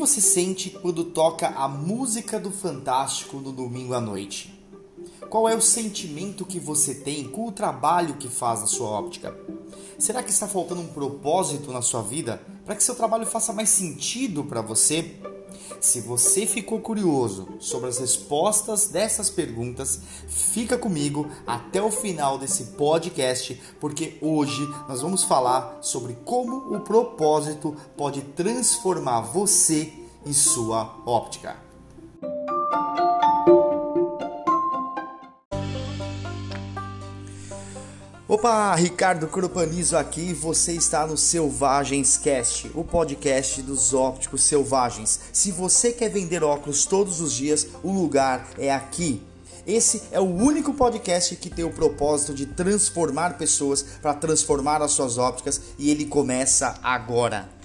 você sente quando toca a música do Fantástico no domingo à noite? Qual é o sentimento que você tem com o trabalho que faz na sua óptica? Será que está faltando um propósito na sua vida para que seu trabalho faça mais sentido para você? Se você ficou curioso sobre as respostas dessas perguntas, fica comigo até o final desse podcast, porque hoje nós vamos falar sobre como o propósito pode transformar você e sua óptica. Opa, Ricardo Cropanizo aqui, você está no Selvagens Cast, o podcast dos ópticos selvagens. Se você quer vender óculos todos os dias, o lugar é aqui. Esse é o único podcast que tem o propósito de transformar pessoas para transformar as suas ópticas e ele começa agora.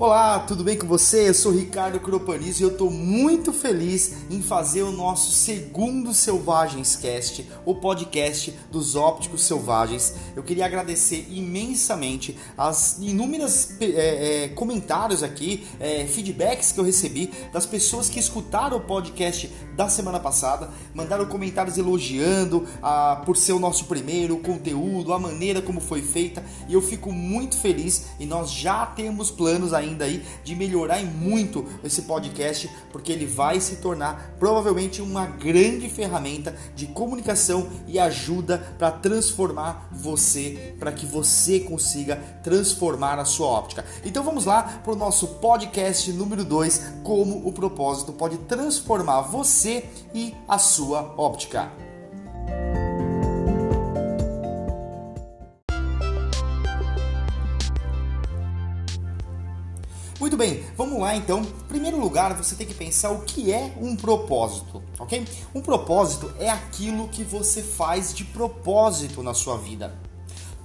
Olá, tudo bem com você? Eu sou Ricardo Cropanis e eu estou muito feliz em fazer o nosso segundo Selvagens Cast, o podcast dos ópticos selvagens. Eu queria agradecer imensamente as inúmeras é, é, comentários aqui, é, feedbacks que eu recebi das pessoas que escutaram o podcast da semana passada, mandaram comentários elogiando a, por ser o nosso primeiro, o conteúdo, a maneira como foi feita e eu fico muito feliz e nós já temos planos ainda ainda aí de melhorar muito esse podcast, porque ele vai se tornar provavelmente uma grande ferramenta de comunicação e ajuda para transformar você, para que você consiga transformar a sua óptica. Então vamos lá para o nosso podcast número 2, como o propósito pode transformar você e a sua óptica. Muito bem, vamos lá então. Em primeiro lugar, você tem que pensar o que é um propósito, ok? Um propósito é aquilo que você faz de propósito na sua vida.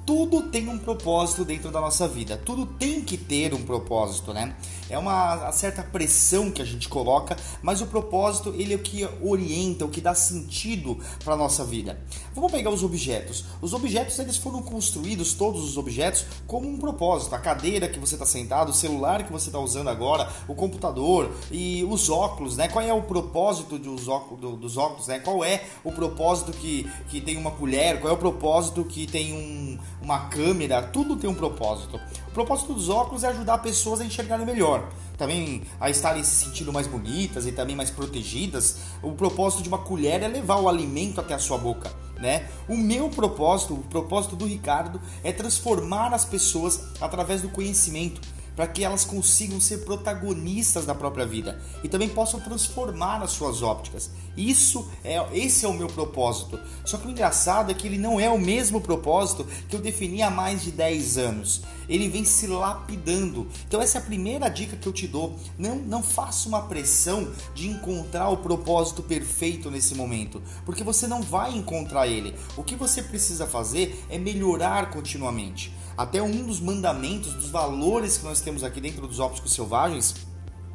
Tudo tem um propósito dentro da nossa vida, tudo tem que ter um propósito, né? é uma certa pressão que a gente coloca, mas o propósito ele é o que orienta, o que dá sentido para nossa vida. Vamos pegar os objetos. Os objetos eles foram construídos, todos os objetos, como um propósito. A cadeira que você está sentado, o celular que você está usando agora, o computador e os óculos, né? Qual é o propósito dos óculos, dos óculos, né? Qual é o propósito que, que tem uma colher? Qual é o propósito que tem um, uma câmera? Tudo tem um propósito. O propósito dos óculos é ajudar pessoas a enxergarem melhor, também a estarem se sentindo mais bonitas e também mais protegidas. O propósito de uma colher é levar o alimento até a sua boca. Né? O meu propósito, o propósito do Ricardo, é transformar as pessoas através do conhecimento para que elas consigam ser protagonistas da própria vida e também possam transformar as suas ópticas. Isso é esse é o meu propósito. Só que o engraçado é que ele não é o mesmo propósito que eu defini há mais de 10 anos. Ele vem se lapidando. Então essa é a primeira dica que eu te dou. Não não faça uma pressão de encontrar o propósito perfeito nesse momento, porque você não vai encontrar ele. O que você precisa fazer é melhorar continuamente. Até um dos mandamentos, dos valores que nós temos aqui dentro dos ópticos selvagens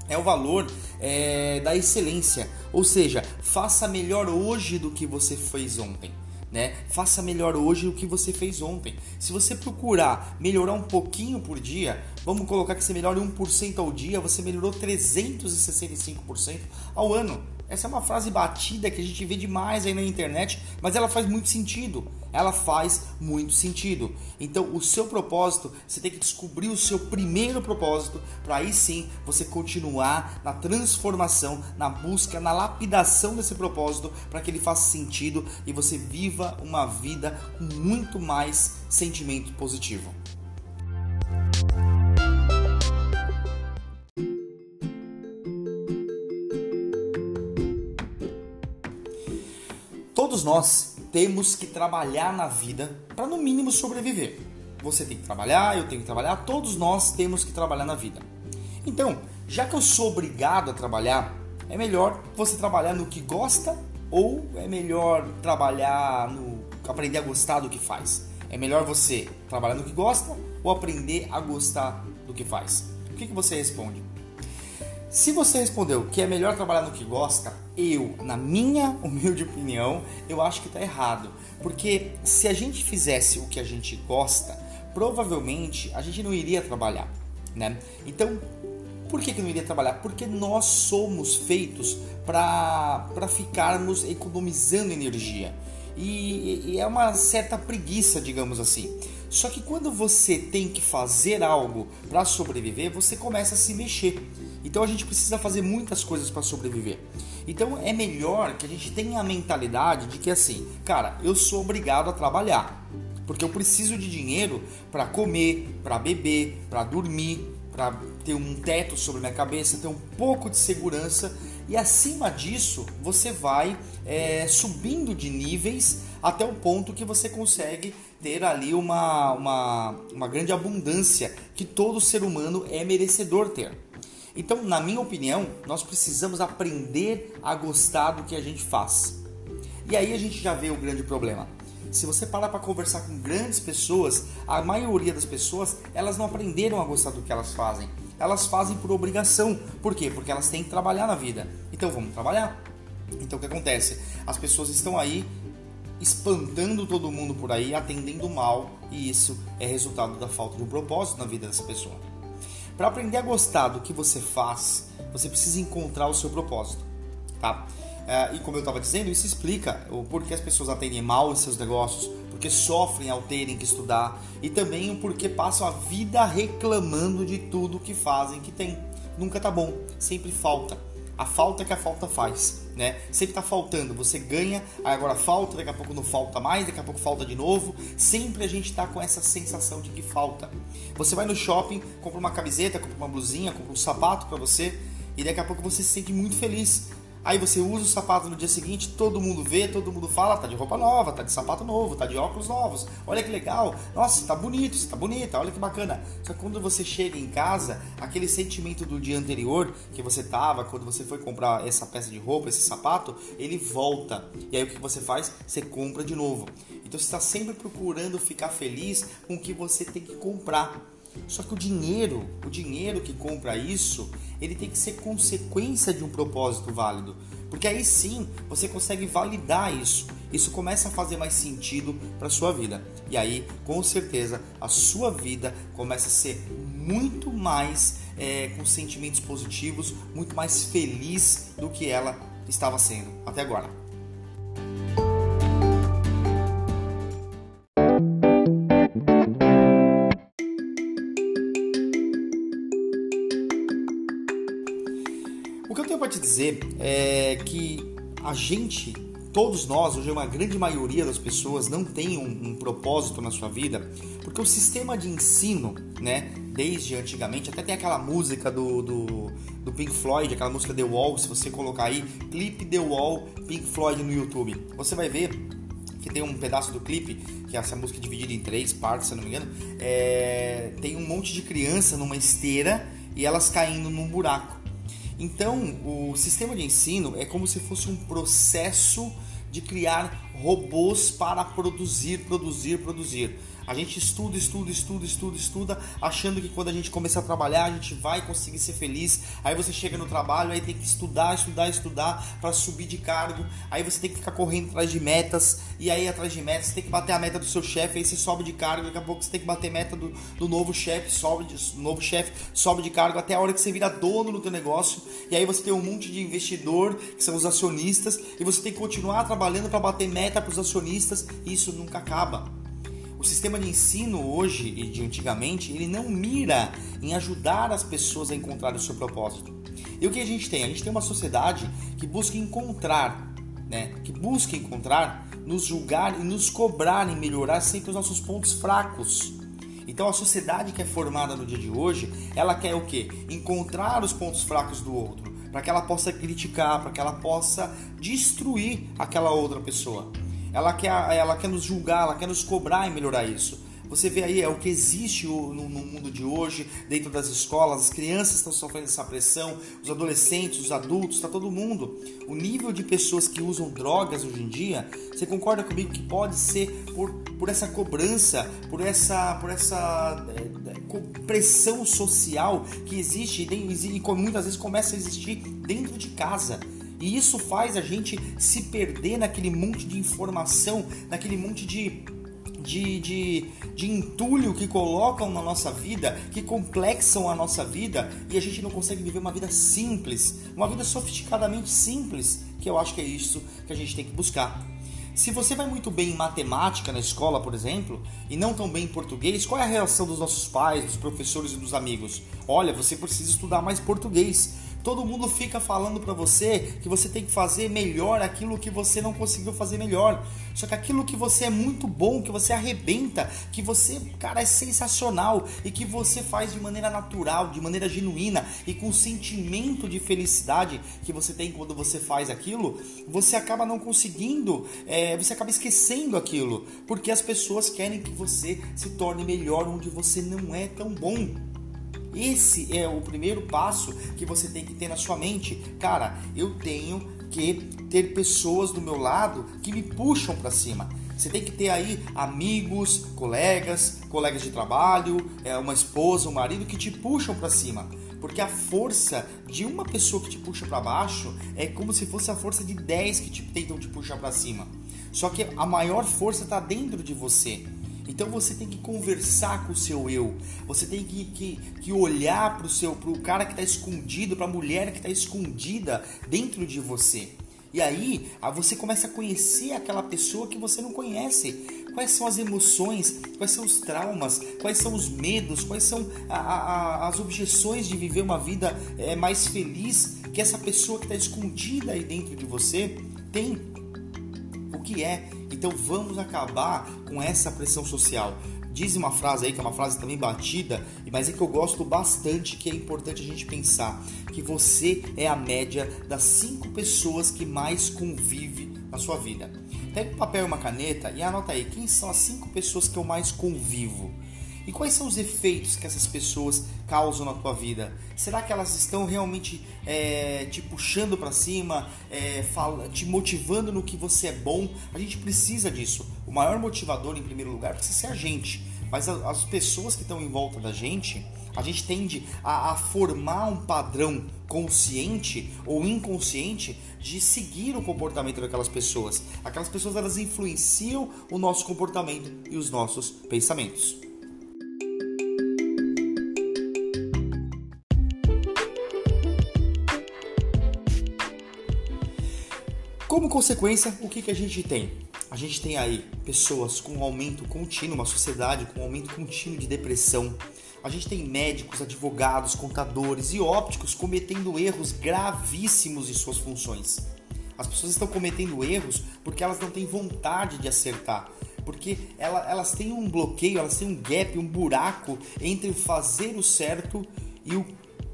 é o valor é, da excelência. Ou seja, faça melhor hoje do que você fez ontem. Né? Faça melhor hoje do que você fez ontem. Se você procurar melhorar um pouquinho por dia, vamos colocar que você melhore 1% ao dia, você melhorou 365% ao ano. Essa é uma frase batida que a gente vê demais aí na internet, mas ela faz muito sentido. Ela faz muito sentido. Então, o seu propósito, você tem que descobrir o seu primeiro propósito para aí sim você continuar na transformação, na busca, na lapidação desse propósito para que ele faça sentido e você viva uma vida com muito mais sentimento positivo. Nós temos que trabalhar na vida para no mínimo sobreviver. Você tem que trabalhar, eu tenho que trabalhar, todos nós temos que trabalhar na vida. Então, já que eu sou obrigado a trabalhar, é melhor você trabalhar no que gosta ou é melhor trabalhar no aprender a gostar do que faz? É melhor você trabalhar no que gosta ou aprender a gostar do que faz? O que, que você responde? Se você respondeu que é melhor trabalhar no que gosta, eu, na minha humilde opinião, eu acho que está errado. Porque se a gente fizesse o que a gente gosta, provavelmente a gente não iria trabalhar, né? Então, por que, que não iria trabalhar? Porque nós somos feitos para ficarmos economizando energia. E, e é uma certa preguiça, digamos assim. Só que quando você tem que fazer algo para sobreviver, você começa a se mexer. Então a gente precisa fazer muitas coisas para sobreviver. Então é melhor que a gente tenha a mentalidade de que assim, cara, eu sou obrigado a trabalhar, porque eu preciso de dinheiro para comer, para beber, para dormir, para ter um teto sobre minha cabeça, ter um pouco de segurança e acima disso você vai é, subindo de níveis até o ponto que você consegue ter ali uma, uma, uma grande abundância que todo ser humano é merecedor ter. Então, na minha opinião, nós precisamos aprender a gostar do que a gente faz. E aí a gente já vê o grande problema. Se você parar para conversar com grandes pessoas, a maioria das pessoas, elas não aprenderam a gostar do que elas fazem. Elas fazem por obrigação. Por quê? Porque elas têm que trabalhar na vida. Então vamos trabalhar. Então o que acontece? As pessoas estão aí espantando todo mundo por aí, atendendo mal, e isso é resultado da falta de um propósito na vida dessa pessoa. Para aprender a gostar do que você faz, você precisa encontrar o seu propósito, tá? É, e como eu estava dizendo, isso explica o porquê as pessoas atendem mal os seus negócios, porque sofrem ao terem que estudar e também o porquê passam a vida reclamando de tudo que fazem que tem. Nunca tá bom, sempre falta a falta que a falta faz, né? Sempre tá faltando, você ganha, agora falta, daqui a pouco não falta mais, daqui a pouco falta de novo. Sempre a gente tá com essa sensação de que falta. Você vai no shopping, compra uma camiseta, compra uma blusinha, compra um sapato para você e daqui a pouco você se sente muito feliz. Aí você usa o sapato no dia seguinte, todo mundo vê, todo mundo fala, tá de roupa nova, tá de sapato novo, tá de óculos novos. Olha que legal. Nossa, tá bonito, tá bonita, olha que bacana. Só que quando você chega em casa, aquele sentimento do dia anterior que você tava, quando você foi comprar essa peça de roupa, esse sapato, ele volta. E aí o que você faz? Você compra de novo. Então você está sempre procurando ficar feliz com o que você tem que comprar. Só que o dinheiro, o dinheiro que compra isso, ele tem que ser consequência de um propósito válido. Porque aí sim você consegue validar isso. Isso começa a fazer mais sentido para sua vida. E aí, com certeza, a sua vida começa a ser muito mais é, com sentimentos positivos, muito mais feliz do que ela estava sendo até agora. Dizer é que a gente, todos nós, hoje uma grande maioria das pessoas não tem um, um propósito na sua vida, porque o sistema de ensino, né, desde antigamente, até tem aquela música do, do, do Pink Floyd, aquela música The Wall, se você colocar aí, clipe The Wall Pink Floyd no YouTube, você vai ver que tem um pedaço do clipe, que é essa música dividida em três partes, se não me engano, é, tem um monte de criança numa esteira e elas caindo num buraco. Então, o sistema de ensino é como se fosse um processo de criar robôs para produzir, produzir, produzir. A gente estuda, estuda, estuda, estuda, estuda, achando que quando a gente começar a trabalhar a gente vai conseguir ser feliz. Aí você chega no trabalho, aí tem que estudar, estudar, estudar para subir de cargo. Aí você tem que ficar correndo atrás de metas, e aí atrás de metas você tem que bater a meta do seu chefe, aí você sobe de cargo, daqui a pouco você tem que bater meta do, do novo chefe, sobe de novo chefe, sobe de cargo até a hora que você vira dono do teu negócio. E aí você tem um monte de investidor, que são os acionistas, e você tem que continuar trabalhando para bater meta para os acionistas, e isso nunca acaba. Sistema de ensino hoje e de antigamente, ele não mira em ajudar as pessoas a encontrar o seu propósito. E o que a gente tem? A gente tem uma sociedade que busca encontrar, né? Que busca encontrar, nos julgar e nos cobrar em melhorar sempre os nossos pontos fracos. Então a sociedade que é formada no dia de hoje, ela quer o quê? Encontrar os pontos fracos do outro, para que ela possa criticar, para que ela possa destruir aquela outra pessoa. Ela quer, ela quer nos julgar, ela quer nos cobrar e melhorar isso. Você vê aí é o que existe no, mundo de hoje, dentro das escolas, as crianças estão sofrendo essa pressão, os adolescentes, os adultos, está todo mundo. O nível de pessoas que usam drogas hoje em dia, você concorda comigo que pode ser por, por essa cobrança, por essa, por essa é, é pressão social que existe e, e muitas vezes começa a existir dentro de casa. E isso faz a gente se perder naquele monte de informação, naquele monte de de, de, de entulho que colocam na nossa vida, que complexam a nossa vida e a gente não consegue viver uma vida simples, uma vida sofisticadamente simples, que eu acho que é isso que a gente tem que buscar. Se você vai muito bem em matemática na escola, por exemplo, e não tão bem em português, qual é a reação dos nossos pais, dos professores e dos amigos? Olha, você precisa estudar mais português. Todo mundo fica falando para você que você tem que fazer melhor aquilo que você não conseguiu fazer melhor. Só que aquilo que você é muito bom, que você arrebenta, que você, cara, é sensacional e que você faz de maneira natural, de maneira genuína e com sentimento de felicidade que você tem quando você faz aquilo, você acaba não conseguindo, é, você acaba esquecendo aquilo, porque as pessoas querem que você se torne melhor onde você não é tão bom. Esse é o primeiro passo que você tem que ter na sua mente. Cara, eu tenho que ter pessoas do meu lado que me puxam para cima. Você tem que ter aí amigos, colegas, colegas de trabalho, é, uma esposa, um marido que te puxam para cima. Porque a força de uma pessoa que te puxa para baixo é como se fosse a força de 10 que te, tentam te puxar para cima. Só que a maior força está dentro de você. Então você tem que conversar com o seu eu. Você tem que, que, que olhar para o seu pro cara que está escondido, para a mulher que está escondida dentro de você. E aí você começa a conhecer aquela pessoa que você não conhece. Quais são as emoções, quais são os traumas, quais são os medos, quais são a, a, as objeções de viver uma vida é, mais feliz que essa pessoa que está escondida aí dentro de você tem. O que é então vamos acabar com essa pressão social. Diz uma frase aí que é uma frase também batida, mas é que eu gosto bastante, que é importante a gente pensar que você é a média das cinco pessoas que mais convive na sua vida. Pega um papel e uma caneta e anota aí quem são as cinco pessoas que eu mais convivo. E quais são os efeitos que essas pessoas causam na tua vida? Será que elas estão realmente é, te puxando para cima, é, fala, te motivando no que você é bom? A gente precisa disso. O maior motivador, em primeiro lugar, precisa ser a gente. Mas as pessoas que estão em volta da gente, a gente tende a, a, formar um padrão consciente ou inconsciente de seguir o comportamento daquelas pessoas. Aquelas pessoas elas influenciam o nosso comportamento e os nossos pensamentos. Como consequência, o que, que a gente tem? A gente tem aí pessoas com um aumento contínuo, uma sociedade com um aumento contínuo de depressão. A gente tem médicos, advogados, contadores e ópticos cometendo erros gravíssimos em suas funções. As pessoas estão cometendo erros porque elas não têm vontade de acertar, porque elas têm um bloqueio, elas têm um gap, um buraco entre o fazer o certo e o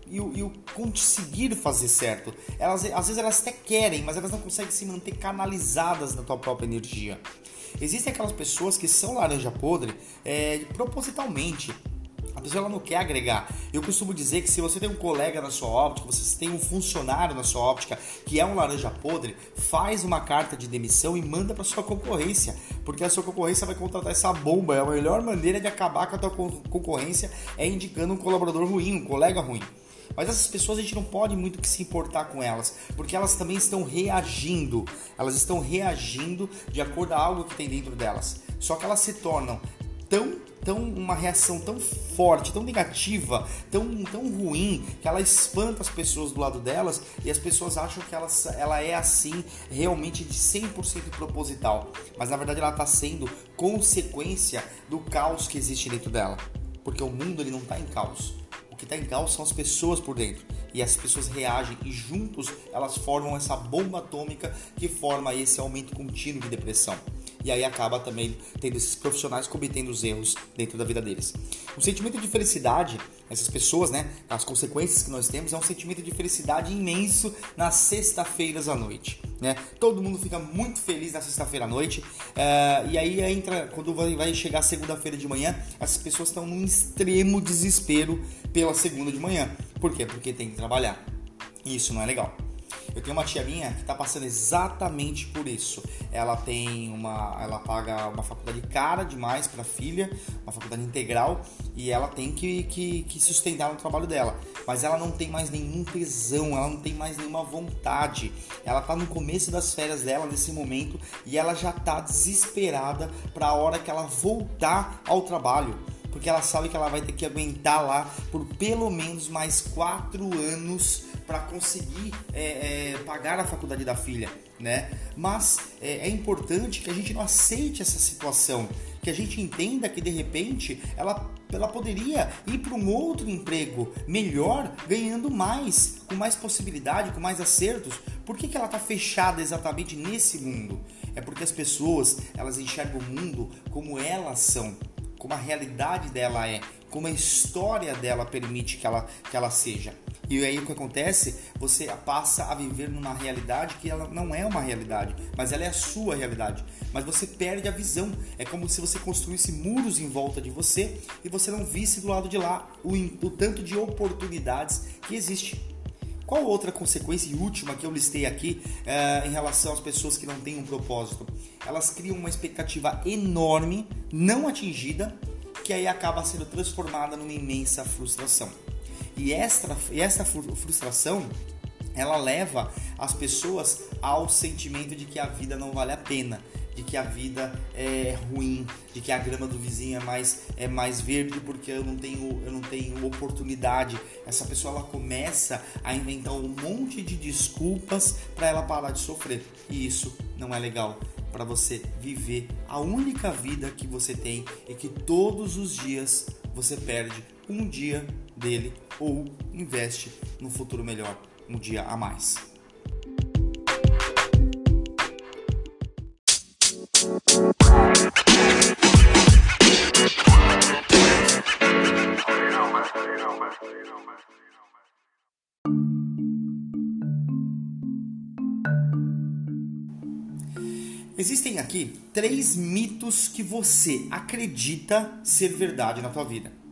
e o, e o conseguir fazer certo. Elas, às vezes elas até querem, mas elas não conseguem se manter canalizadas na tua própria energia. Existem aquelas pessoas que são laranja podre é, propositalmente. A pessoa ela não quer agregar. Eu costumo dizer que se você tem um colega na sua óptica, você tem um funcionário na sua óptica que é um laranja podre, faz uma carta de demissão e manda para sua concorrência, porque a sua concorrência vai contratar essa bomba. É a melhor maneira de acabar com a tua concorrência é indicando um colaborador ruim, um colega ruim. Mas essas pessoas a gente não pode muito que se importar com elas, porque elas também estão reagindo. Elas estão reagindo de acordo a algo que tem dentro delas. Só que elas se tornam tão tão uma reação tão forte, tão negativa, tão, tão ruim, que ela espanta as pessoas do lado delas e as pessoas acham que ela, ela é assim realmente de 100% proposital. Mas na verdade ela está sendo consequência do caos que existe dentro dela. Porque o mundo ele não está em caos. Que está em caos são as pessoas por dentro. E as pessoas reagem e juntos elas formam essa bomba atômica que forma esse aumento contínuo de depressão. E aí acaba também tendo esses profissionais cometendo os erros dentro da vida deles. O sentimento de felicidade, essas pessoas, né, as consequências que nós temos, é um sentimento de felicidade imenso nas sexta-feiras à noite. Né? Todo mundo fica muito feliz na sexta-feira à noite. Uh, e aí entra, quando vai chegar segunda-feira de manhã, as pessoas estão num extremo desespero pela segunda de manhã. Por quê? Porque tem que trabalhar. E isso não é legal. Eu tenho uma tia minha que está passando exatamente por isso. Ela tem uma, ela paga uma faculdade cara demais para a filha, uma faculdade integral, e ela tem que, que, que sustentar no trabalho dela. Mas ela não tem mais nenhum tesão, ela não tem mais nenhuma vontade. Ela está no começo das férias dela nesse momento e ela já está desesperada para a hora que ela voltar ao trabalho porque ela sabe que ela vai ter que aguentar lá por pelo menos mais quatro anos para conseguir é, é, pagar a faculdade da filha, né? Mas é, é importante que a gente não aceite essa situação, que a gente entenda que de repente ela ela poderia ir para um outro emprego melhor, ganhando mais, com mais possibilidade, com mais acertos. Por que, que ela está fechada exatamente nesse mundo? É porque as pessoas elas enxergam o mundo como elas são, como a realidade dela é, como a história dela permite que ela, que ela seja. E aí o que acontece? Você passa a viver numa realidade que ela não é uma realidade, mas ela é a sua realidade. Mas você perde a visão. É como se você construísse muros em volta de você e você não visse do lado de lá o, o tanto de oportunidades que existe. Qual outra consequência e última que eu listei aqui uh, em relação às pessoas que não têm um propósito? Elas criam uma expectativa enorme, não atingida, que aí acaba sendo transformada numa imensa frustração. E esta, esta frustração ela leva as pessoas ao sentimento de que a vida não vale a pena, de que a vida é ruim, de que a grama do vizinho é mais, é mais verde porque eu não tenho eu não tenho oportunidade. Essa pessoa ela começa a inventar um monte de desculpas para ela parar de sofrer. E isso não é legal para você viver a única vida que você tem e que todos os dias você perde um dia dele ou investe no futuro melhor, um dia a mais. Existem aqui três mitos que você acredita ser verdade na tua vida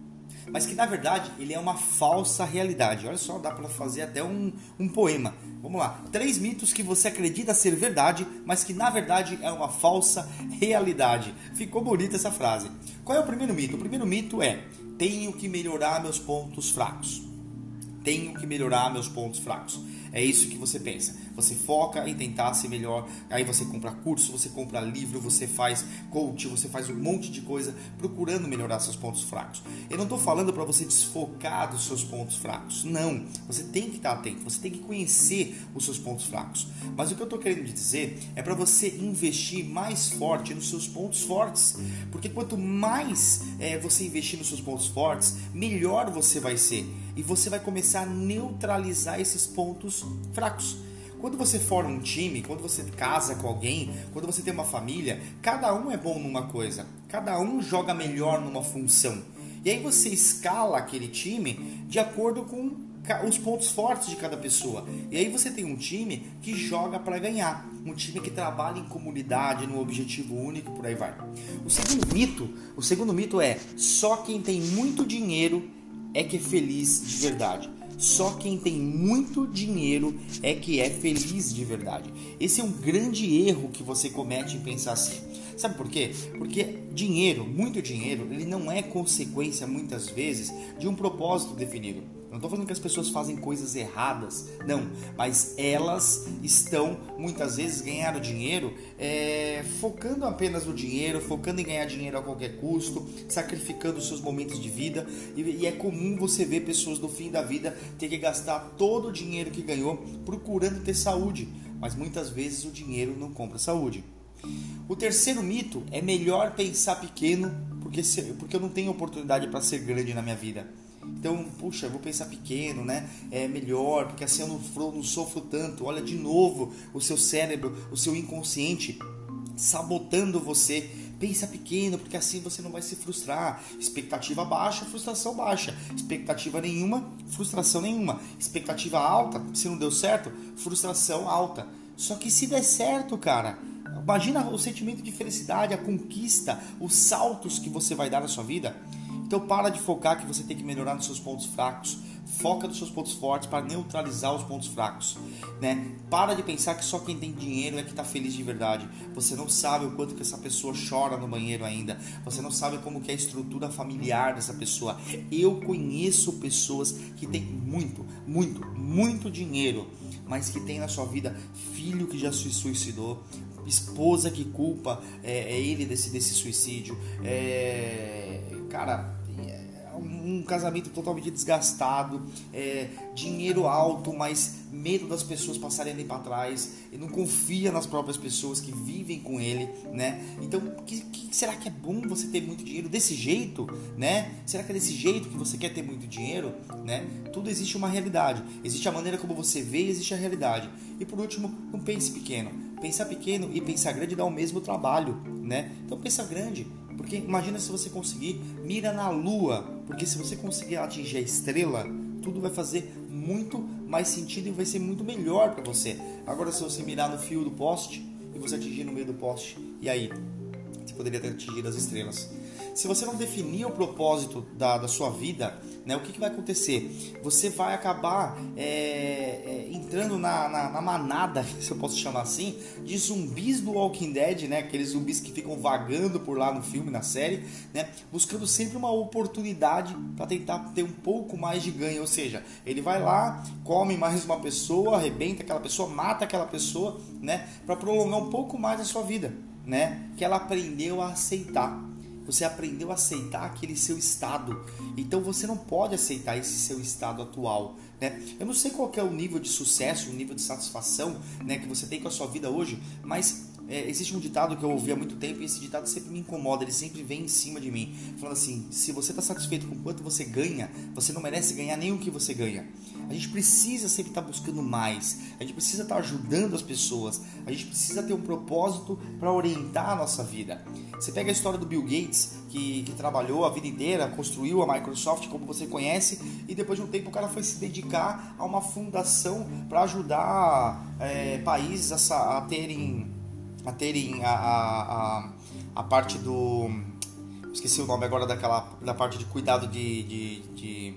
mas que na verdade ele é uma falsa realidade. Olha só, dá para fazer até um, um poema. Vamos lá. Três mitos que você acredita ser verdade, mas que na verdade é uma falsa realidade. Ficou bonita essa frase. Qual é o primeiro mito? O primeiro mito é: tenho que melhorar meus pontos fracos. Tenho que melhorar meus pontos fracos. É isso que você pensa. Você foca em tentar ser melhor. Aí você compra curso, você compra livro, você faz coach, você faz um monte de coisa procurando melhorar seus pontos fracos. Eu não estou falando para você desfocar dos seus pontos fracos. Não. Você tem que estar atento. Você tem que conhecer os seus pontos fracos. Mas o que eu estou querendo dizer é para você investir mais forte nos seus pontos fortes. Porque quanto mais é, você investir nos seus pontos fortes, melhor você vai ser. E você vai começar a neutralizar esses pontos fracos. Quando você forma um time, quando você casa com alguém, quando você tem uma família, cada um é bom numa coisa, cada um joga melhor numa função. E aí você escala aquele time de acordo com os pontos fortes de cada pessoa. E aí você tem um time que joga para ganhar, um time que trabalha em comunidade, num objetivo único, por aí vai. O segundo mito, o segundo mito é só quem tem muito dinheiro é que é feliz de verdade. Só quem tem muito dinheiro é que é feliz de verdade. Esse é um grande erro que você comete em pensar assim. Sabe por quê? Porque dinheiro, muito dinheiro, ele não é consequência muitas vezes de um propósito definido. Não estou falando que as pessoas fazem coisas erradas, não, mas elas estão muitas vezes ganhando dinheiro é, focando apenas no dinheiro, focando em ganhar dinheiro a qualquer custo, sacrificando seus momentos de vida. E, e é comum você ver pessoas no fim da vida ter que gastar todo o dinheiro que ganhou procurando ter saúde, mas muitas vezes o dinheiro não compra saúde. O terceiro mito é melhor pensar pequeno porque, porque eu não tenho oportunidade para ser grande na minha vida. Então, puxa, eu vou pensar pequeno, né? É melhor, porque assim eu não, não sofro tanto. Olha de novo o seu cérebro, o seu inconsciente sabotando você. Pensa pequeno, porque assim você não vai se frustrar. Expectativa baixa, frustração baixa. Expectativa nenhuma, frustração nenhuma. Expectativa alta, se não deu certo, frustração alta. Só que se der certo, cara, imagina o sentimento de felicidade, a conquista, os saltos que você vai dar na sua vida. Então para de focar que você tem que melhorar nos seus pontos fracos. Foca nos seus pontos fortes para neutralizar os pontos fracos, né? Para de pensar que só quem tem dinheiro é que está feliz de verdade. Você não sabe o quanto que essa pessoa chora no banheiro ainda. Você não sabe como que é a estrutura familiar dessa pessoa. Eu conheço pessoas que têm muito, muito, muito dinheiro, mas que tem na sua vida filho que já se suicidou, esposa que culpa é, é ele desse, desse suicídio, é, cara um casamento totalmente desgastado, é, dinheiro alto, mas medo das pessoas passarem ali para trás, e não confia nas próprias pessoas que vivem com ele, né? Então, que, que, será que é bom você ter muito dinheiro desse jeito, né? Será que é desse jeito que você quer ter muito dinheiro, né? Tudo existe uma realidade, existe a maneira como você vê, existe a realidade. E por último, não pense pequeno. Pensar pequeno e pensar grande dá o mesmo trabalho, né? Então pensa grande, porque imagina se você conseguir mira na lua, porque se você conseguir atingir a estrela, tudo vai fazer muito mais sentido e vai ser muito melhor para você. Agora se você mirar no fio do poste e você atingir no meio do poste, e aí? Você poderia ter atingido as estrelas. Se você não definir o propósito da, da sua vida, né, o que, que vai acontecer? Você vai acabar é, é, entrando na, na, na, manada, se eu posso chamar assim, de zumbis do Walking Dead, né, aqueles zumbis que ficam vagando por lá no filme, na série, né, buscando sempre uma oportunidade para tentar ter um pouco mais de ganho. Ou seja, ele vai lá, come mais uma pessoa, arrebenta aquela pessoa, mata aquela pessoa, né, para prolongar um pouco mais a sua vida, né, que ela aprendeu a aceitar. Você aprendeu a aceitar aquele seu estado. Então você não pode aceitar esse seu estado atual. Né? Eu não sei qual é o nível de sucesso, o nível de satisfação né, que você tem com a sua vida hoje, mas é, existe um ditado que eu ouvi há muito tempo e esse ditado sempre me incomoda, ele sempre vem em cima de mim, falando assim: se você está satisfeito com quanto você ganha, você não merece ganhar nem o que você ganha. A gente precisa sempre estar tá buscando mais, a gente precisa estar tá ajudando as pessoas, a gente precisa ter um propósito para orientar a nossa vida. Você pega a história do Bill Gates, que, que trabalhou a vida inteira, construiu a Microsoft, como você conhece, e depois de um tempo o cara foi se dedicar a uma fundação para ajudar é, países a, a terem a terem a, a, a, a, parte do. Esqueci o nome agora daquela. da parte de cuidado de, de, de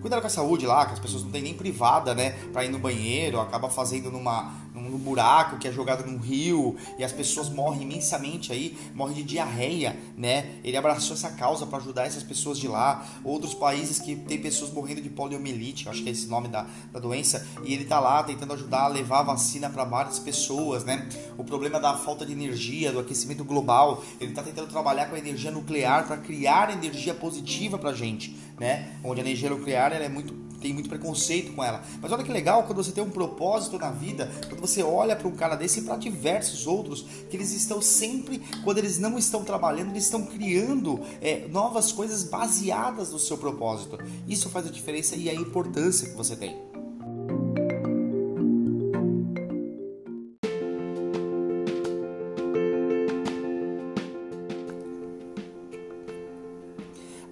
cuidado com a saúde lá, que as pessoas não têm nem privada, né, para ir no banheiro, acaba fazendo numa num buraco que é jogado num rio e as pessoas morrem imensamente aí, morrem de diarreia, né? Ele abraçou essa causa para ajudar essas pessoas de lá. Outros países que tem pessoas morrendo de poliomielite, acho que é esse nome da, da doença, e ele tá lá tentando ajudar a levar a vacina para várias pessoas, né? O problema da falta de energia, do aquecimento global, ele tá tentando trabalhar com a energia nuclear para criar energia positiva pra gente, né? Onde a energia nuclear ela é muito tem muito preconceito com ela. Mas olha que legal quando você tem um propósito na vida, quando você olha para um cara desse e para diversos outros, que eles estão sempre, quando eles não estão trabalhando, eles estão criando é, novas coisas baseadas no seu propósito. Isso faz a diferença e a importância que você tem.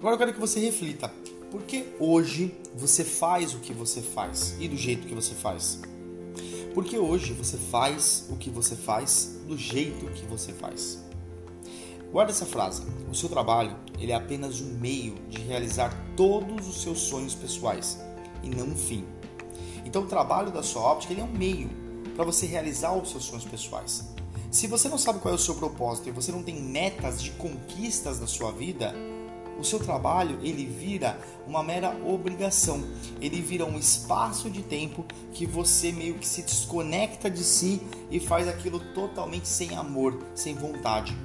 Agora eu quero que você reflita. Por que hoje você faz o que você faz e do jeito que você faz? Porque hoje você faz o que você faz do jeito que você faz. Guarda essa frase. O seu trabalho ele é apenas um meio de realizar todos os seus sonhos pessoais e não um fim. Então o trabalho da sua óptica ele é um meio para você realizar os seus sonhos pessoais. Se você não sabe qual é o seu propósito e você não tem metas de conquistas da sua vida, o seu trabalho ele vira uma mera obrigação, ele vira um espaço de tempo que você meio que se desconecta de si e faz aquilo totalmente sem amor, sem vontade.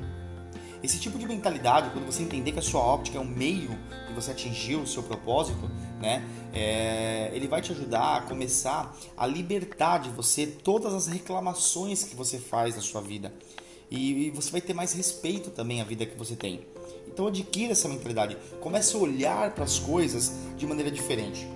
Esse tipo de mentalidade, quando você entender que a sua óptica é um meio de você atingir o seu propósito, né, é, ele vai te ajudar a começar a libertar de você todas as reclamações que você faz na sua vida. E, e você vai ter mais respeito também à vida que você tem. Então adquira essa mentalidade, comece a olhar para as coisas de maneira diferente.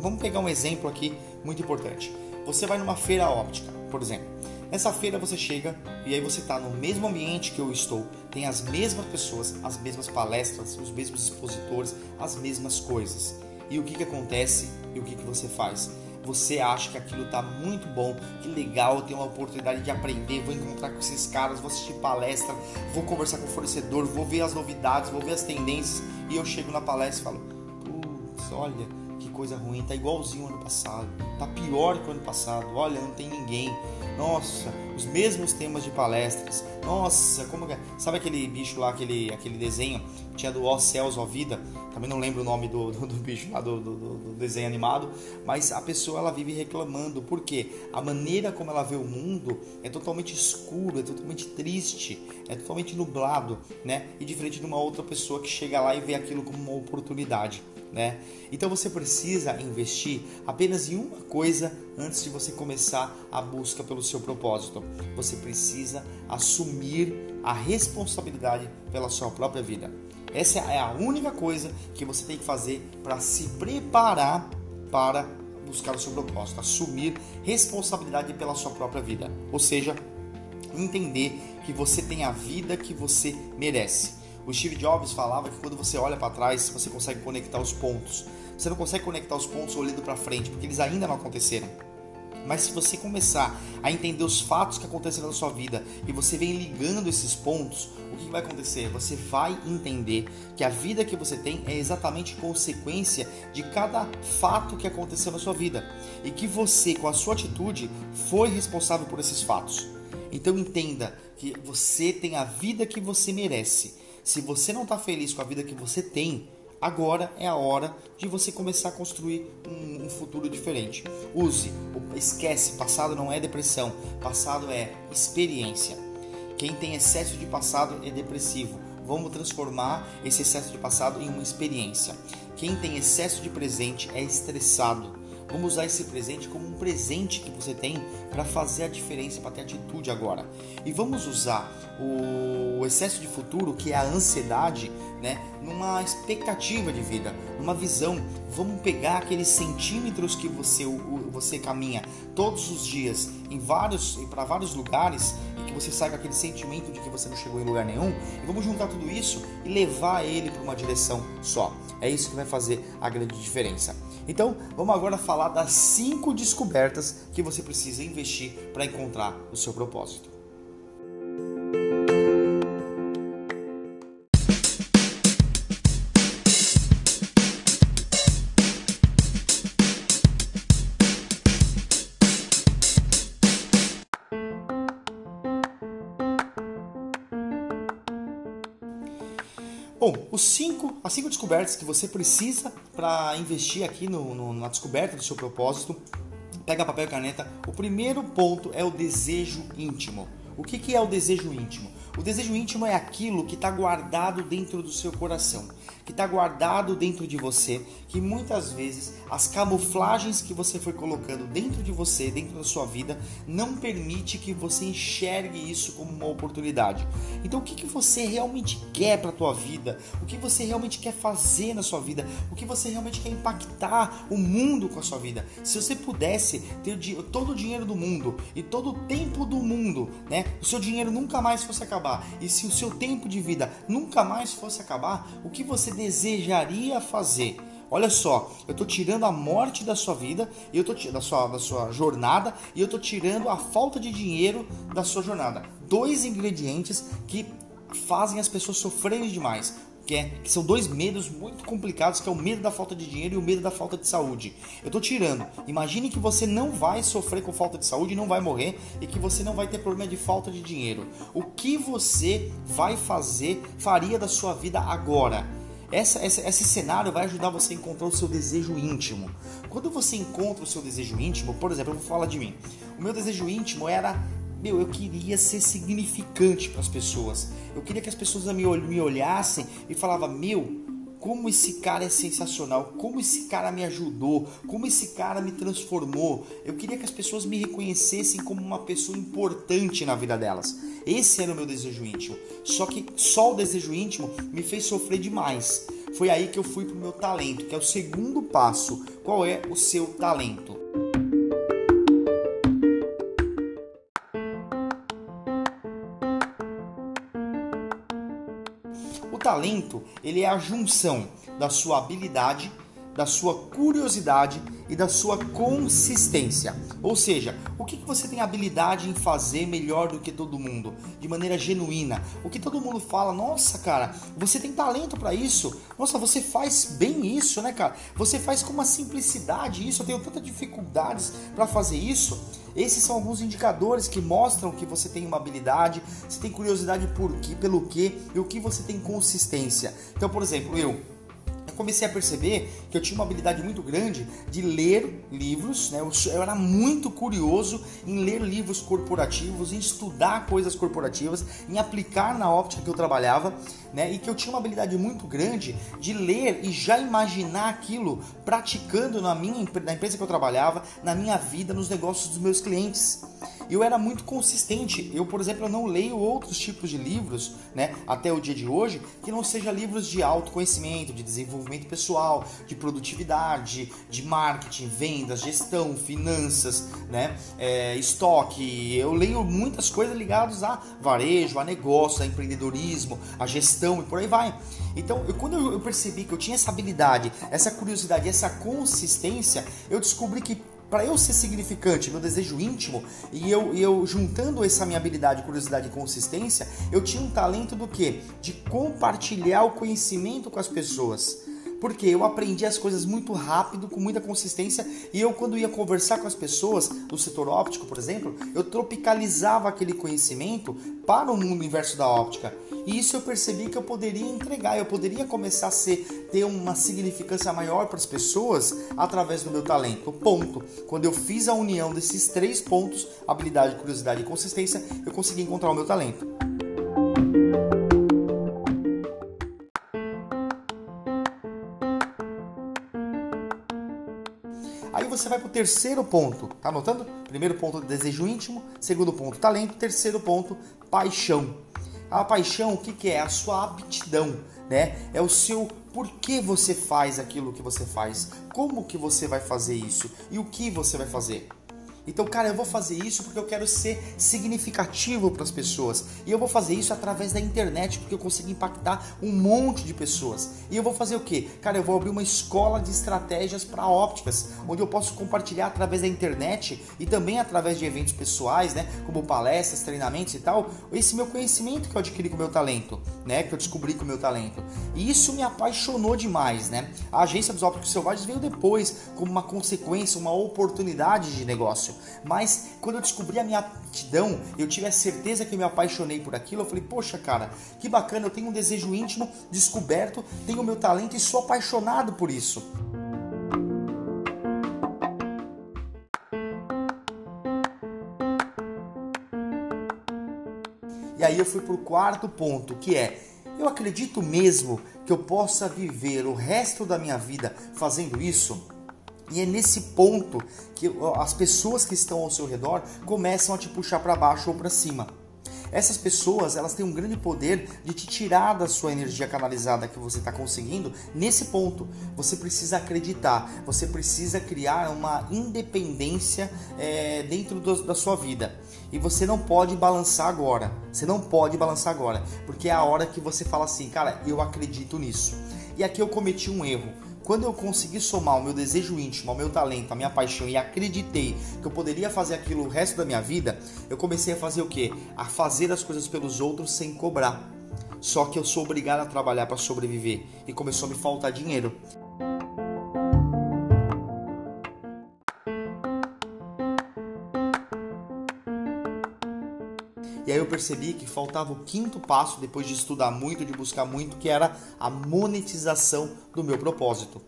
Vamos pegar um exemplo aqui muito importante. Você vai numa feira óptica, por exemplo. Nessa feira você chega e aí você está no mesmo ambiente que eu estou, tem as mesmas pessoas, as mesmas palestras, os mesmos expositores, as mesmas coisas. E o que, que acontece e o que, que você faz? Você acha que aquilo tá muito bom, que legal, eu tenho uma oportunidade de aprender, vou encontrar com esses caras, vou assistir palestra, vou conversar com o fornecedor, vou ver as novidades, vou ver as tendências e eu chego na palestra e falo, putz, olha, coisa ruim, tá igualzinho ano passado, tá pior que o ano passado, olha, não tem ninguém. Nossa, os mesmos temas de palestras. Nossa, como é? Sabe aquele bicho lá, aquele, aquele desenho? Tinha do Ó Céus, Ó Vida. Também não lembro o nome do, do, do bicho lá do, do, do, desenho animado. Mas a pessoa ela vive reclamando. porque A maneira como ela vê o mundo é totalmente escuro, é totalmente triste, é totalmente nublado, né? E diferente de uma outra pessoa que chega lá e vê aquilo como uma oportunidade né? Então você precisa investir apenas em uma coisa antes de você começar a busca pelo seu propósito. Você precisa assumir a responsabilidade pela sua própria vida. Essa é a única coisa que você tem que fazer para se preparar para buscar o seu propósito, assumir responsabilidade pela sua própria vida. Ou seja, entender que você tem a vida que você merece. O Steve Jobs falava que quando você olha para trás, você consegue conectar os pontos. Você não consegue conectar os pontos olhando para frente, porque eles ainda não aconteceram. Mas se você começar a entender os fatos que aconteceram na sua vida e você vem ligando esses pontos, o que vai acontecer? Você vai entender que a vida que você tem é exatamente consequência de cada fato que aconteceu na sua vida e que você, com a sua atitude, foi responsável por esses fatos. Então entenda que você tem a vida que você merece se você não está feliz com a vida que você tem, agora é a hora de você começar a construir um, um, futuro diferente. Use, esquece, passado não é depressão, passado é experiência. Quem tem excesso de passado é depressivo. Vamos transformar esse excesso de passado em uma experiência. Quem tem excesso de presente é estressado. Vamos usar esse presente como um presente que você tem para fazer a diferença, para ter atitude agora. E vamos usar o excesso de futuro, que é a ansiedade, né, numa expectativa de vida, numa visão. Vamos pegar aqueles centímetros que você você caminha todos os dias em vários para vários lugares e que você sai com aquele sentimento de que você não chegou em lugar nenhum, e vamos juntar tudo isso e levar ele para uma direção só. É isso que vai fazer a grande diferença. Então, vamos agora falar das cinco descobertas que você precisa investir para encontrar o seu propósito. Bom, os cinco, as cinco descobertas que você precisa para investir aqui no, no, na descoberta do seu propósito. Pega papel e caneta. O primeiro ponto é o desejo íntimo. O que, que é o desejo íntimo? O desejo íntimo é aquilo que está guardado dentro do seu coração, que está guardado dentro de você, que muitas vezes as camuflagens que você foi colocando dentro de você, dentro da sua vida, não permite que você enxergue isso como uma oportunidade. Então, o que, que você realmente quer para a tua vida? O que você realmente quer fazer na sua vida? O que você realmente quer impactar o mundo com a sua vida? Se você pudesse ter todo o dinheiro do mundo e todo o tempo do mundo, né? O seu dinheiro nunca mais fosse acabar acabar e se o seu tempo de vida nunca mais fosse acabar, o que você desejaria fazer? Olha só, eu estou tirando a morte da sua vida, eu tô da sua da sua jornada e eu estou tirando a falta de dinheiro da sua jornada. Dois ingredientes que fazem as pessoas sofrerem demais que, é, que são dois medos muito complicados, que é o medo da falta de dinheiro e o medo da falta de saúde. Eu estou tirando. Imagine que você não vai sofrer com falta de saúde, não vai morrer e que você não vai ter problema de falta de dinheiro. O que você vai fazer, faria da sua vida agora? Essa, essa, esse cenário vai ajudar você a encontrar o seu desejo íntimo. Quando você encontra o seu desejo íntimo, por exemplo, eu vou falar de mim. O meu desejo íntimo era meu, eu queria ser significante para as pessoas. Eu queria que as pessoas me, me olhassem e falavam: Meu, como esse cara é sensacional, como esse cara me ajudou, como esse cara me transformou. Eu queria que as pessoas me reconhecessem como uma pessoa importante na vida delas. Esse era o meu desejo íntimo. Só que só o desejo íntimo me fez sofrer demais. Foi aí que eu fui pro meu talento, que é o segundo passo. Qual é o seu talento? Talento, ele é a junção da sua habilidade, da sua curiosidade e da sua consistência. Ou seja, o que, você tem habilidade em fazer melhor do que todo mundo, de maneira genuína? O que todo mundo fala, nossa, cara, você tem talento para isso. Nossa, você faz bem isso, né, cara? Você faz com uma simplicidade isso. Eu tenho tantas dificuldades para fazer isso. Esses são alguns indicadores que mostram que você tem uma habilidade, você tem curiosidade por quê, pelo que e o que você tem consistência. Então, por exemplo, eu comecei a perceber que eu tinha uma habilidade muito grande de ler livros, né? eu, era muito curioso em ler livros corporativos, em estudar coisas corporativas, em aplicar na óptica que eu trabalhava, né? e que eu tinha uma habilidade muito grande de ler e já imaginar aquilo praticando na minha na empresa que eu trabalhava, na minha vida, nos negócios dos meus clientes eu era muito consistente. Eu, por exemplo, não leio outros tipos de livros, né, até o dia de hoje, que não sejam livros de autoconhecimento, de desenvolvimento pessoal, de produtividade, de marketing, vendas, gestão, finanças, né, é, estoque. Eu leio muitas coisas ligadas a varejo, a negócio, a empreendedorismo, a gestão e por aí vai. Então, eu, quando eu percebi que eu tinha essa habilidade, essa curiosidade, essa consistência, eu descobri que para eu ser significante, meu desejo íntimo, e eu, eu juntando essa minha habilidade, curiosidade e consistência, eu tinha um talento do que? De compartilhar o conhecimento com as pessoas. Porque eu aprendi as coisas muito rápido, com muita consistência, e eu, quando ia conversar com as pessoas do setor óptico, por exemplo, eu tropicalizava aquele conhecimento para o mundo inverso da óptica. E isso eu percebi que eu poderia entregar, eu poderia começar a ser, ter uma significância maior para as pessoas através do meu talento. Ponto. Quando eu fiz a união desses três pontos, habilidade, curiosidade e consistência, eu consegui encontrar o meu talento. Você vai para o terceiro ponto, tá anotando? Primeiro ponto, desejo íntimo. Segundo ponto, talento. Terceiro ponto, paixão. A paixão, o que, que é? A sua aptidão, né? É o seu por que você faz aquilo que você faz, como que você vai fazer isso e o que você vai fazer. Então, cara, eu vou fazer isso porque eu quero ser significativo para as pessoas. E eu vou fazer isso através da internet porque eu consigo impactar um monte de pessoas. E eu vou fazer o quê? Cara, eu vou abrir uma escola de estratégias para ópticas, onde eu posso compartilhar através da internet e também através de eventos pessoais, né, como palestras, treinamentos e tal, esse meu conhecimento que eu adquiri com o meu talento, né, que eu descobri com o meu talento. E isso me apaixonou demais, né? A agência dos ópticos selvagens veio depois como uma consequência, uma oportunidade de negócio. Mas quando eu descobri a minha aptidão, eu tive a certeza que eu me apaixonei por aquilo. Eu falei, poxa, cara, que bacana, eu tenho um desejo íntimo descoberto, tenho o meu talento e sou apaixonado por isso. E aí eu fui para o quarto ponto, que é eu acredito mesmo que eu possa viver o resto da minha vida fazendo isso? E é nesse ponto que as pessoas que estão ao seu redor começam a te puxar para baixo ou para cima. Essas pessoas, elas têm um grande poder de te tirar da sua energia canalizada que você está conseguindo nesse ponto. Você precisa acreditar, você precisa criar uma independência é, dentro do, da sua vida. E você não pode balançar agora. Você não pode balançar agora, porque é a hora que você fala assim, cara, eu acredito nisso. E aqui eu cometi um erro quando eu consegui somar o meu desejo íntimo, o meu talento, a minha paixão e acreditei que eu poderia fazer aquilo o resto da minha vida, eu comecei a fazer o quê? A fazer as coisas pelos outros sem cobrar. Só que eu sou obrigado a trabalhar para sobreviver e começou a me faltar dinheiro. Aí eu percebi que faltava o quinto passo, depois de estudar muito, de buscar muito, que era a monetização do meu propósito.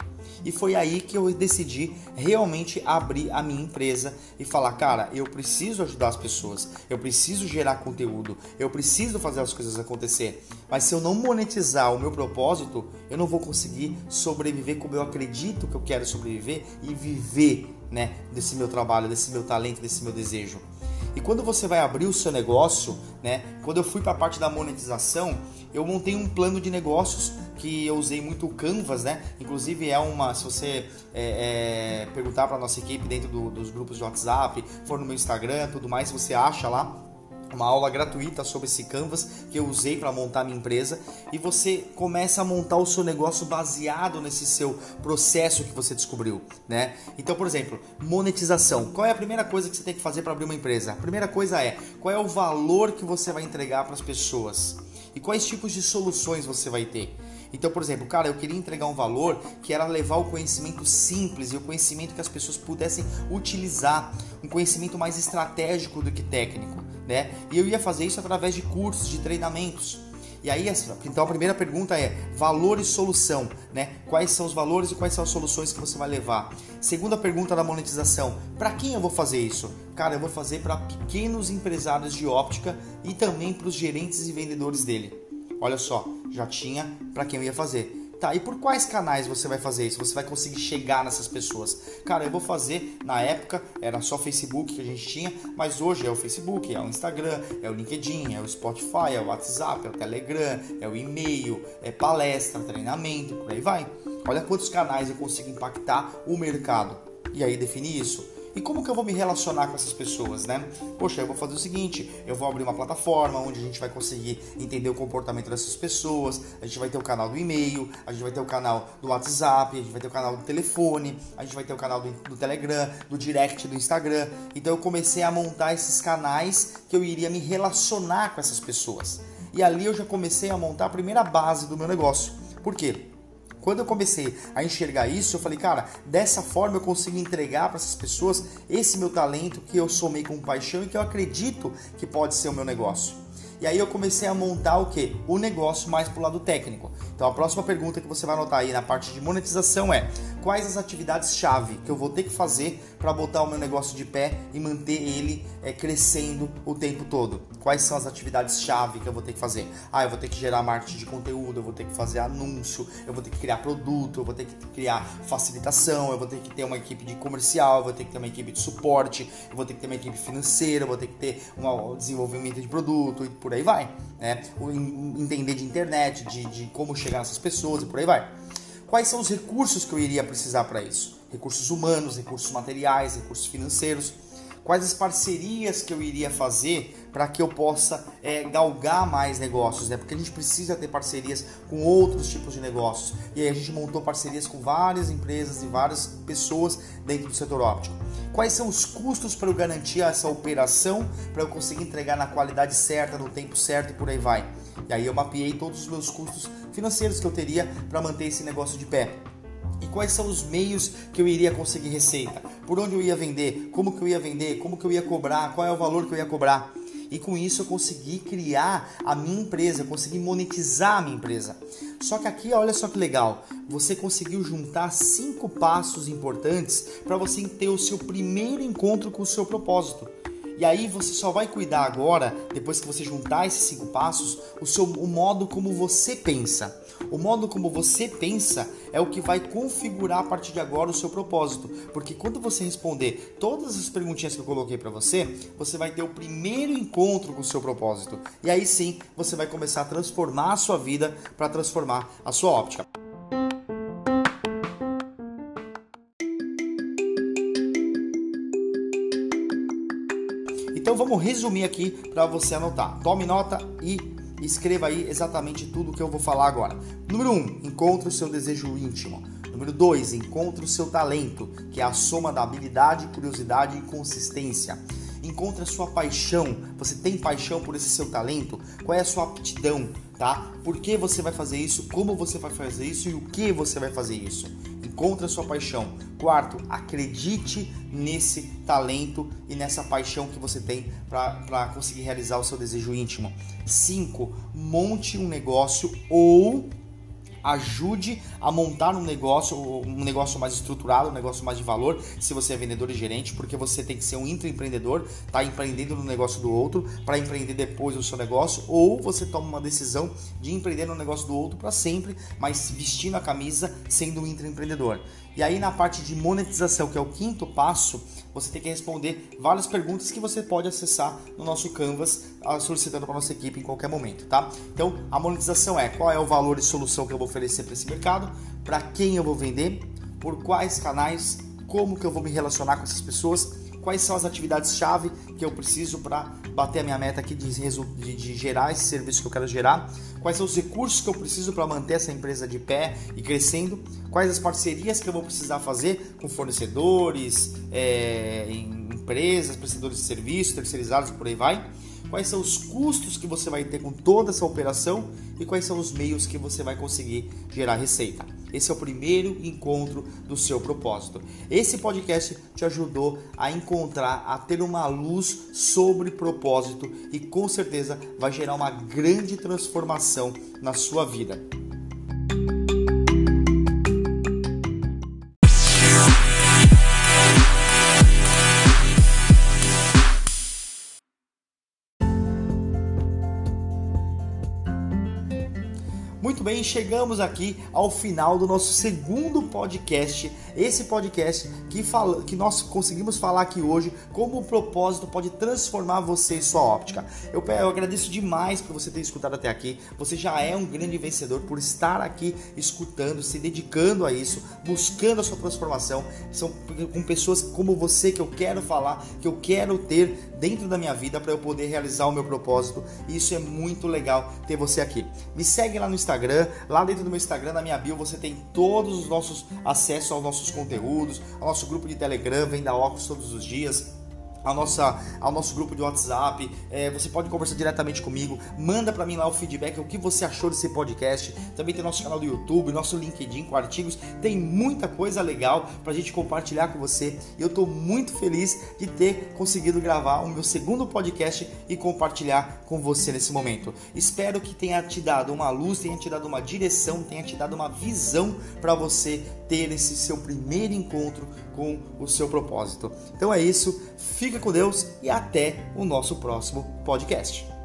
E foi aí que eu decidi realmente abrir a minha empresa e falar, cara, eu preciso ajudar as pessoas, eu preciso gerar conteúdo, eu preciso fazer as coisas acontecer. Mas se eu não monetizar o meu propósito, eu não vou conseguir sobreviver como eu acredito que eu quero sobreviver e viver, né, desse meu trabalho, desse meu talento, desse meu desejo. E quando você vai abrir o seu negócio, né? Quando eu fui para a parte da monetização, eu montei um plano de negócios que eu usei muito o Canvas, né? Inclusive é uma, se você é, é, perguntar para nossa equipe dentro do, dos grupos de WhatsApp, for no meu Instagram, tudo mais, você acha lá uma aula gratuita sobre esse Canvas que eu usei para montar minha empresa e você começa a montar o seu negócio baseado nesse seu processo que você descobriu, né? Então, por exemplo, monetização. Qual é a primeira coisa que você tem que fazer para abrir uma empresa? A primeira coisa é qual é o valor que você vai entregar para as pessoas e quais tipos de soluções você vai ter. Então, por exemplo, cara, eu queria entregar um valor que era levar o conhecimento simples e o conhecimento que as pessoas pudessem utilizar, um conhecimento mais estratégico do que técnico né? E eu ia fazer isso através de cursos, de treinamentos. E aí, então a primeira pergunta é valor e solução, né? Quais são os valores e quais são as soluções que você vai levar? Segunda pergunta da monetização: para quem eu vou fazer isso? Cara, eu vou fazer para pequenos empresários de óptica e também para os gerentes e vendedores dele. Olha só, já tinha para quem eu ia fazer. Tá, e por quais canais você vai fazer isso? Você vai conseguir chegar nessas pessoas? Cara, eu vou fazer, na época era só Facebook que a gente tinha, mas hoje é o Facebook, é o Instagram, é o LinkedIn, é o Spotify, é o WhatsApp, é o Telegram, é o e-mail, é palestra, treinamento, por aí vai. Olha quantos canais eu consigo impactar o mercado. E aí definir isso. E como que eu vou me relacionar com essas pessoas, né? Poxa, eu vou fazer o seguinte, eu vou abrir uma plataforma onde a gente vai conseguir entender o comportamento dessas pessoas, a gente vai ter o canal do e-mail, a gente vai ter o canal do WhatsApp, a gente vai ter o canal do telefone, a gente vai ter o canal do, do Telegram, do direct do Instagram. Então eu comecei a montar esses canais que eu iria me relacionar com essas pessoas. E ali eu já comecei a montar a primeira base do meu negócio. Por quê? Quando eu comecei a enxergar isso, eu falei, cara, dessa forma eu consigo entregar para essas pessoas esse meu talento que eu somei com paixão e que eu acredito que pode ser o meu negócio. E aí eu comecei a montar o que? O negócio mais pro lado técnico. Então a próxima pergunta que você vai anotar aí na parte de monetização é: quais as atividades-chave que eu vou ter que fazer para botar o meu negócio de pé e manter ele é, crescendo o tempo todo? Quais são as atividades-chave que eu vou ter que fazer? Ah, eu vou ter que gerar marketing de conteúdo, eu vou ter que fazer anúncio, eu vou ter que criar produto, eu vou ter que criar facilitação, eu vou ter que ter uma equipe de comercial, eu vou ter que ter uma equipe de suporte, eu vou ter que ter uma equipe financeira, eu vou ter que ter um desenvolvimento de produto e por aí vai. Né? Entender de internet, de, de como chegar nessas pessoas e por aí vai. Quais são os recursos que eu iria precisar para isso? Recursos humanos, recursos materiais, recursos financeiros quais as parcerias que eu iria fazer para que eu possa é, galgar mais negócios, né? Porque a gente precisa ter parcerias com outros tipos de negócios. E aí a gente montou parcerias com várias empresas e várias pessoas dentro do setor óptico. Quais são os custos para eu garantir essa operação, para eu conseguir entregar na qualidade certa, no tempo certo e por aí vai. E aí eu mapeei todos os meus custos financeiros que eu teria para manter esse negócio de pé e quais são os meios que eu iria conseguir receita, por onde eu ia vender, como que eu ia vender, como que eu ia cobrar, qual é o valor que eu ia cobrar. E com isso eu consegui criar a minha empresa, consegui monetizar a minha empresa. Só que aqui, olha só que legal, você conseguiu juntar cinco passos importantes para você ter o seu primeiro encontro com o seu propósito. E aí você só vai cuidar agora, depois que você juntar esses cinco passos, o seu o modo como você pensa. O modo como você pensa é o que vai configurar a partir de agora o seu propósito, porque quando você responder todas as perguntinhas que eu coloquei para você, você vai ter o primeiro encontro com o seu propósito. E aí sim, você vai começar a transformar a sua vida para transformar a sua óptica. Resumir aqui para você anotar. Tome nota e escreva aí exatamente tudo que eu vou falar agora. Número 1, um, encontre o seu desejo íntimo. Número 2, encontre o seu talento, que é a soma da habilidade, curiosidade e consistência. Encontre a sua paixão. Você tem paixão por esse seu talento? Qual é a sua aptidão, tá? Por que você vai fazer isso? Como você vai fazer isso e o que você vai fazer isso? Encontre a sua paixão. Quarto, acredite nesse talento e nessa paixão que você tem para conseguir realizar o seu desejo íntimo. Cinco, monte um negócio ou ajude a montar um negócio, um negócio mais estruturado, um negócio mais de valor, se você é vendedor e gerente, porque você tem que ser um intraempreendedor, tá empreendendo no negócio do outro para empreender depois o seu negócio, ou você toma uma decisão de empreender no negócio do outro para sempre, mas vestindo a camisa sendo um intraempreendedor. E aí na parte de monetização, que é o quinto passo, você tem que responder várias perguntas que você pode acessar no nosso Canvas, ah, solicitando para nossa equipe em qualquer momento, tá? Então, a monetização é qual é o valor e solução que eu vou oferecer para esse mercado, para quem eu vou vender, por quais canais, como que eu vou me relacionar com essas pessoas quais são as atividades-chave que eu preciso para bater a minha meta aqui de, de, de, gerar esse serviço que eu quero gerar, quais são os recursos que eu preciso para manter essa empresa de pé e crescendo, quais as parcerias que eu vou precisar fazer com fornecedores, é, empresas, prestadores de serviços, terceirizados por aí vai quais são os custos que você vai ter com toda essa operação e quais são os meios que você vai conseguir gerar receita. Esse é o primeiro encontro do seu propósito. Esse podcast te ajudou a encontrar, a ter uma luz sobre propósito e com certeza vai gerar uma grande transformação na sua vida. Muito bem, chegamos aqui ao final do nosso segundo podcast. Esse podcast que, fala, que nós conseguimos falar aqui hoje como o propósito pode transformar você e sua óptica. Eu, eu agradeço demais por você ter escutado até aqui. Você já é um grande vencedor por estar aqui escutando, se dedicando a isso, buscando a sua transformação. São com pessoas como você que eu quero falar, que eu quero ter dentro da minha vida para eu poder realizar o meu propósito. E isso é muito legal ter você aqui. Me segue lá no Instagram. Lá dentro do meu Instagram, na minha bio, você tem todos os nossos acessos aos nossos conteúdos, ao nosso grupo de Telegram, vem da óculos todos os dias a nossa, ao nosso grupo de WhatsApp. É, você pode conversar diretamente comigo. Manda para mim lá o feedback, o que você achou desse podcast. Também tem nosso canal do YouTube, nosso LinkedIn com artigos. Tem muita coisa legal para a gente compartilhar com você. E eu estou muito feliz de ter conseguido gravar o meu segundo podcast e compartilhar com você nesse momento. Espero que tenha te dado uma luz, tenha te dado uma direção, tenha te dado uma visão para você ter esse seu primeiro encontro com o seu propósito. Então é isso. Fica com Deus e até o nosso próximo podcast.